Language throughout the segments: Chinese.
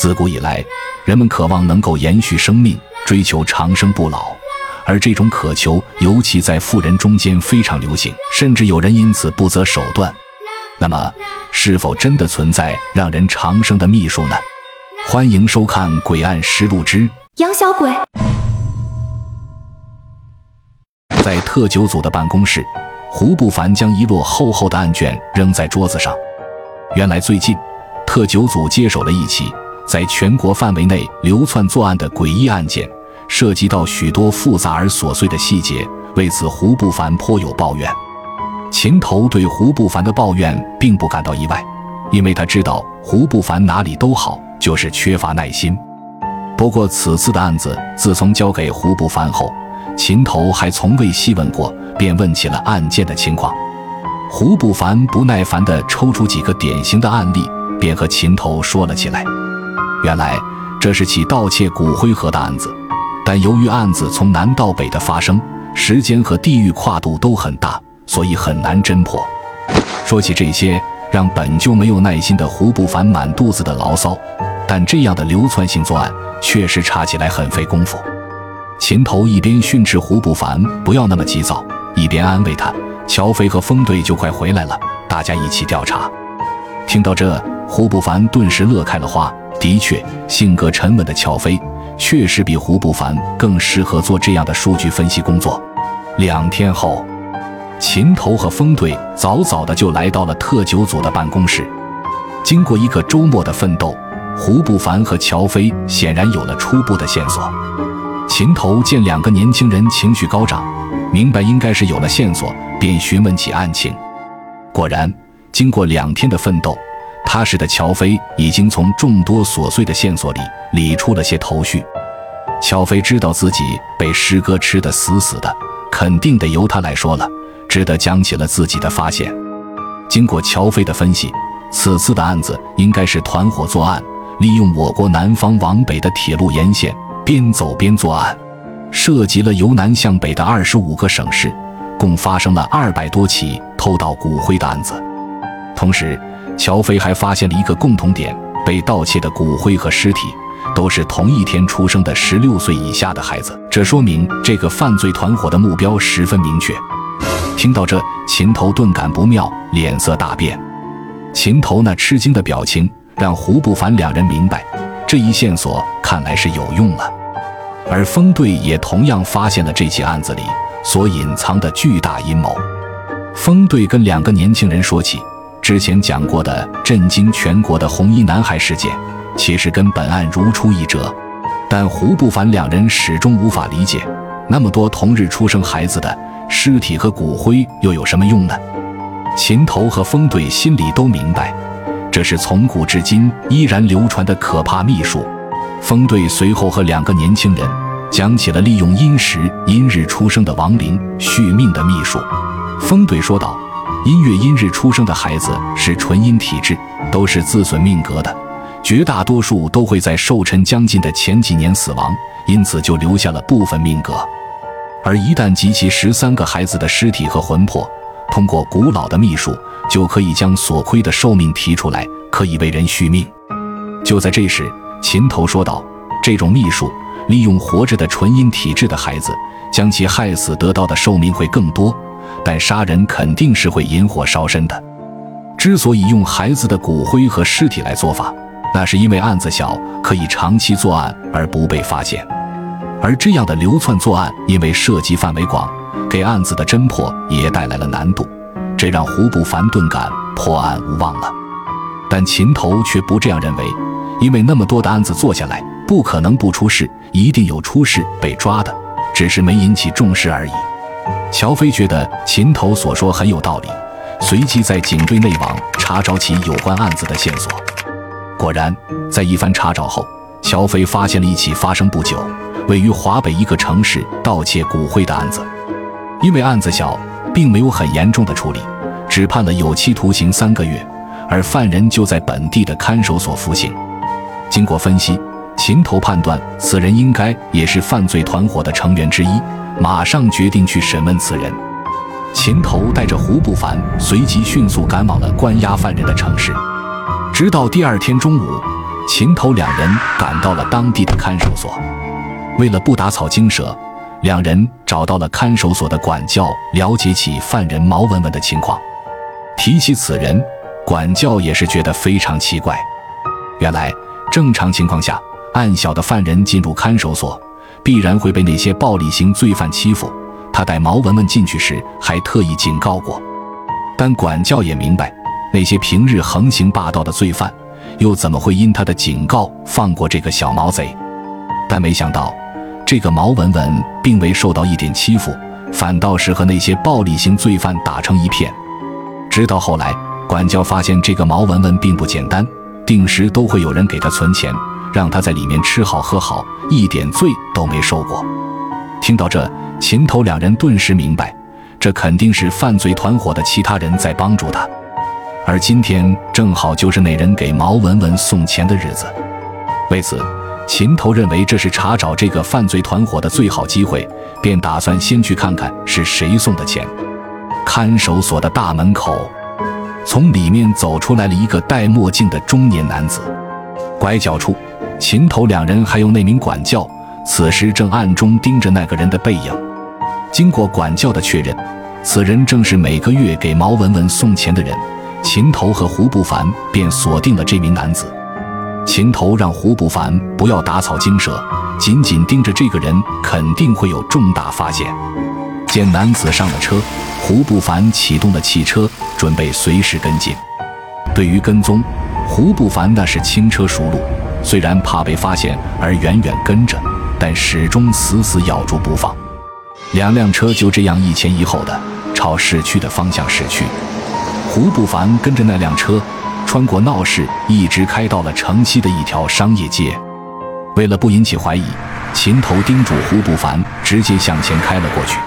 自古以来，人们渴望能够延续生命，追求长生不老，而这种渴求尤其在富人中间非常流行，甚至有人因此不择手段。那么，是否真的存在让人长生的秘术呢？欢迎收看《诡案实录之养小鬼》。在特九组的办公室，胡不凡将一摞厚厚的案卷扔在桌子上。原来最近，特九组接手了一起在全国范围内流窜作案的诡异案件，涉及到许多复杂而琐碎的细节。为此，胡不凡颇有抱怨。秦头对胡不凡的抱怨并不感到意外，因为他知道胡不凡哪里都好，就是缺乏耐心。不过，此次的案子自从交给胡不凡后，秦头还从未细问过，便问起了案件的情况。胡不凡不耐烦地抽出几个典型的案例，便和秦头说了起来。原来这是起盗窃骨灰盒的案子，但由于案子从南到北的发生，时间和地域跨度都很大。所以很难侦破。说起这些，让本就没有耐心的胡不凡满肚子的牢骚。但这样的流窜性作案，确实查起来很费功夫。秦头一边训斥胡不凡不要那么急躁，一边安慰他：“乔飞和风队就快回来了，大家一起调查。”听到这，胡不凡顿时乐开了花。的确，性格沉稳的乔飞，确实比胡不凡更适合做这样的数据分析工作。两天后。秦头和风队早早的就来到了特九组的办公室。经过一个周末的奋斗，胡不凡和乔飞显然有了初步的线索。秦头见两个年轻人情绪高涨，明白应该是有了线索，便询问起案情。果然，经过两天的奋斗，踏实的乔飞已经从众多琐碎的线索里理出了些头绪。乔飞知道自己被师哥吃得死死的，肯定得由他来说了。只得讲起了自己的发现。经过乔飞的分析，此次的案子应该是团伙作案，利用我国南方往北的铁路沿线，边走边作案，涉及了由南向北的二十五个省市，共发生了二百多起偷盗骨灰的案子。同时，乔飞还发现了一个共同点：被盗窃的骨灰和尸体都是同一天出生的十六岁以下的孩子。这说明这个犯罪团伙的目标十分明确。听到这，秦头顿感不妙，脸色大变。秦头那吃惊的表情，让胡不凡两人明白，这一线索看来是有用了。而风队也同样发现了这起案子里所隐藏的巨大阴谋。风队跟两个年轻人说起之前讲过的震惊全国的红衣男孩事件，其实跟本案如出一辙。但胡不凡两人始终无法理解，那么多同日出生孩子的。尸体和骨灰又有什么用呢？秦头和风队心里都明白，这是从古至今依然流传的可怕秘术。风队随后和两个年轻人讲起了利用阴时阴日出生的亡灵续命的秘术。风队说道：“阴月阴日出生的孩子是纯阴体质，都是自损命格的，绝大多数都会在寿辰将近的前几年死亡，因此就留下了部分命格。”而一旦集齐十三个孩子的尸体和魂魄，通过古老的秘术，就可以将所亏的寿命提出来，可以为人续命。就在这时，秦头说道：“这种秘术利用活着的纯阴体质的孩子，将其害死，得到的寿命会更多。但杀人肯定是会引火烧身的。之所以用孩子的骨灰和尸体来做法，那是因为案子小，可以长期作案而不被发现。”而这样的流窜作案，因为涉及范围广，给案子的侦破也带来了难度，这让胡不凡顿感破案无望了。但秦头却不这样认为，因为那么多的案子做下来，不可能不出事，一定有出事被抓的，只是没引起重视而已。乔飞觉得秦头所说很有道理，随即在警队内网查找起有关案子的线索。果然，在一番查找后，乔飞发现了一起发生不久。位于华北一个城市盗窃骨灰的案子，因为案子小，并没有很严重的处理，只判了有期徒刑三个月，而犯人就在本地的看守所服刑。经过分析，秦头判断此人应该也是犯罪团伙的成员之一，马上决定去审问此人。秦头带着胡不凡，随即迅速赶往了关押犯人的城市。直到第二天中午，秦头两人赶到了当地的看守所。为了不打草惊蛇，两人找到了看守所的管教，了解起犯人毛文文的情况。提起此人，管教也是觉得非常奇怪。原来，正常情况下，案小的犯人进入看守所，必然会被那些暴力型罪犯欺负。他带毛文文进去时，还特意警告过。但管教也明白，那些平日横行霸道的罪犯，又怎么会因他的警告放过这个小毛贼？但没想到，这个毛文文并未受到一点欺负，反倒是和那些暴力型罪犯打成一片。直到后来，管教发现这个毛文文并不简单，定时都会有人给他存钱，让他在里面吃好喝好，一点罪都没受过。听到这，秦头两人顿时明白，这肯定是犯罪团伙的其他人在帮助他，而今天正好就是那人给毛文文送钱的日子。为此，秦头认为这是查找这个犯罪团伙的最好机会，便打算先去看看是谁送的钱。看守所的大门口，从里面走出来了一个戴墨镜的中年男子。拐角处，秦头两人还有那名管教，此时正暗中盯着那个人的背影。经过管教的确认，此人正是每个月给毛文文送钱的人。秦头和胡不凡便锁定了这名男子。秦头让胡不凡不要打草惊蛇，紧紧盯着这个人，肯定会有重大发现。见男子上了车，胡不凡启动了汽车，准备随时跟进。对于跟踪，胡不凡那是轻车熟路，虽然怕被发现而远远跟着，但始终死死咬住不放。两辆车就这样一前一后的朝市区的方向驶去。胡不凡跟着那辆车，穿过闹市，一直开到了城西的一条商业街。为了不引起怀疑，秦头叮嘱胡不凡直接向前开了过去，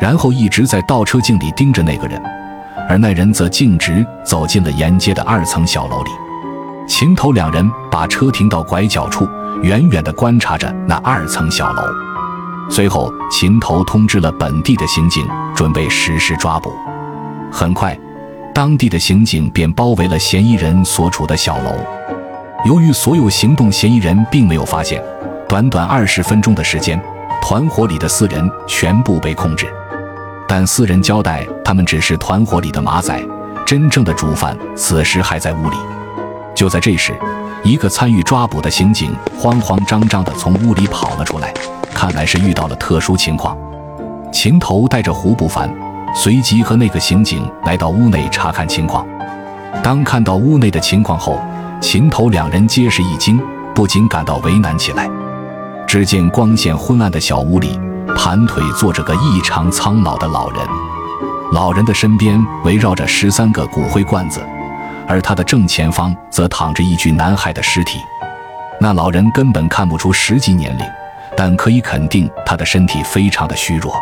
然后一直在倒车镜里盯着那个人，而那人则径直走进了沿街的二层小楼里。秦头两人把车停到拐角处，远远地观察着那二层小楼。随后，秦头通知了本地的刑警，准备实施抓捕。很快，当地的刑警便包围了嫌疑人所处的小楼。由于所有行动嫌疑人并没有发现，短短二十分钟的时间，团伙里的四人全部被控制。但四人交代，他们只是团伙里的马仔，真正的主犯此时还在屋里。就在这时，一个参与抓捕的刑警慌慌张张地从屋里跑了出来。看来是遇到了特殊情况，秦头带着胡不凡，随即和那个刑警来到屋内查看情况。当看到屋内的情况后，秦头两人皆是一惊，不禁感到为难起来。只见光线昏暗的小屋里，盘腿坐着个异常苍老的老人，老人的身边围绕着十三个骨灰罐子，而他的正前方则躺着一具男孩的尸体。那老人根本看不出实际年龄。但可以肯定，他的身体非常的虚弱。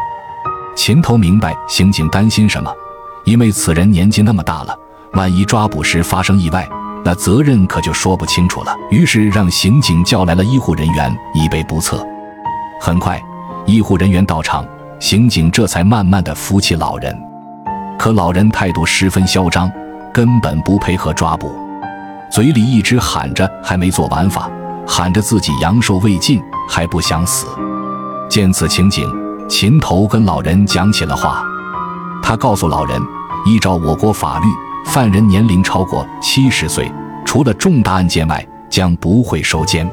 秦头明白刑警担心什么，因为此人年纪那么大了，万一抓捕时发生意外，那责任可就说不清楚了。于是让刑警叫来了医护人员，以备不测。很快，医护人员到场，刑警这才慢慢的扶起老人。可老人态度十分嚣张，根本不配合抓捕，嘴里一直喊着还没做完法。喊着自己阳寿未尽，还不想死。见此情景，秦头跟老人讲起了话。他告诉老人，依照我国法律，犯人年龄超过七十岁，除了重大案件外，将不会收监。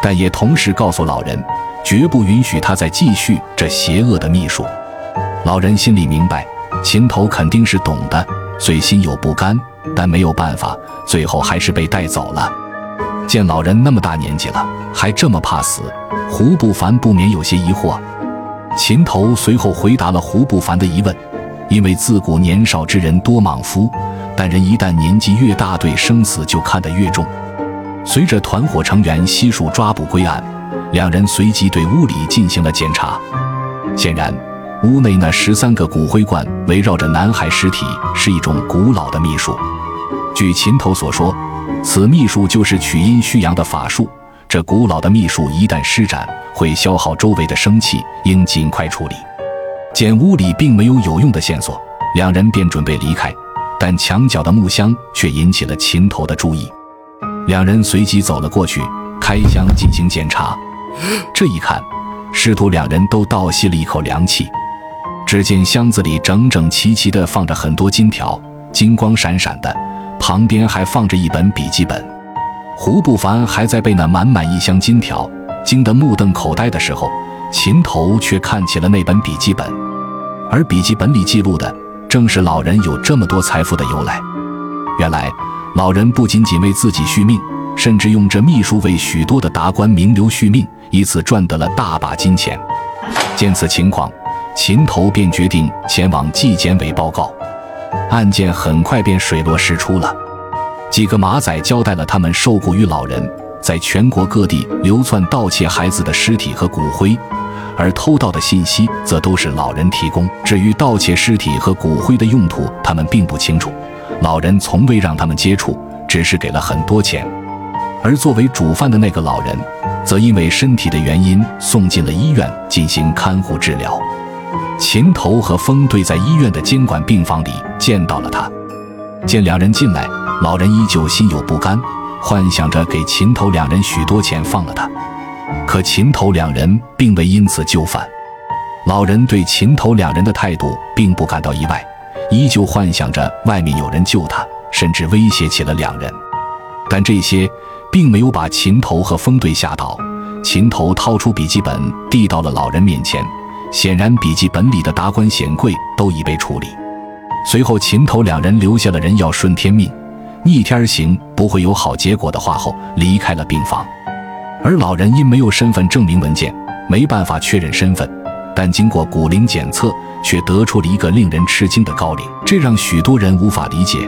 但也同时告诉老人，绝不允许他再继续这邪恶的秘术。老人心里明白，秦头肯定是懂的，虽心有不甘，但没有办法，最后还是被带走了。见老人那么大年纪了，还这么怕死，胡不凡不免有些疑惑。秦头随后回答了胡不凡的疑问，因为自古年少之人多莽夫，但人一旦年纪越大，对生死就看得越重。随着团伙成员悉数抓捕归案，两人随即对屋里进行了检查。显然，屋内那十三个骨灰罐围绕着男孩尸体，是一种古老的秘术。据秦头所说。此秘术就是取阴虚阳的法术，这古老的秘术一旦施展，会消耗周围的生气，应尽快处理。见屋里并没有有用的线索，两人便准备离开，但墙角的木箱却引起了秦头的注意。两人随即走了过去，开箱进行检查。这一看，师徒两人都倒吸了一口凉气。只见箱子里整整齐齐地放着很多金条，金光闪闪的，旁边还放着一本笔记本。胡不凡还在被那满满一箱金条惊得目瞪口呆的时候，秦头却看起了那本笔记本，而笔记本里记录的正是老人有这么多财富的由来。原来，老人不仅仅为自己续命，甚至用这秘术为许多的达官名流续命，以此赚得了大把金钱。见此情况，秦头便决定前往纪检委报告。案件很快便水落石出了。几个马仔交代了他们受雇于老人，在全国各地流窜盗窃孩子的尸体和骨灰，而偷盗的信息则都是老人提供。至于盗窃尸体和骨灰的用途，他们并不清楚。老人从未让他们接触，只是给了很多钱。而作为主犯的那个老人，则因为身体的原因送进了医院进行看护治疗。秦头和风队在医院的监管病房里见到了他，见两人进来。老人依旧心有不甘，幻想着给秦头两人许多钱放了他。可秦头两人并未因此就范。老人对秦头两人的态度并不感到意外，依旧幻想着外面有人救他，甚至威胁起了两人。但这些并没有把秦头和风队吓倒。秦头掏出笔记本递到了老人面前，显然笔记本里的达官显贵都已被处理。随后，秦头两人留下了人要顺天命。逆天行不会有好结果的话后，离开了病房。而老人因没有身份证明文件，没办法确认身份，但经过骨龄检测，却得出了一个令人吃惊的高龄，这让许多人无法理解。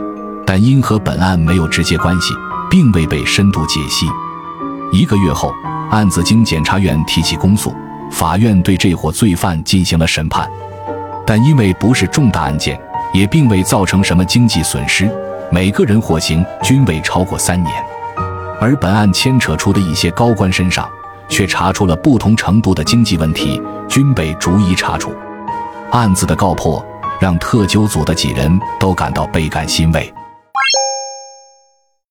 但因和本案没有直接关系，并未被深度解析。一个月后，案子经检察院提起公诉，法院对这伙罪犯进行了审判，但因为不是重大案件，也并未造成什么经济损失。每个人获刑均未超过三年，而本案牵扯出的一些高官身上，却查出了不同程度的经济问题，均被逐一查处。案子的告破，让特纠组的几人都感到倍感欣慰。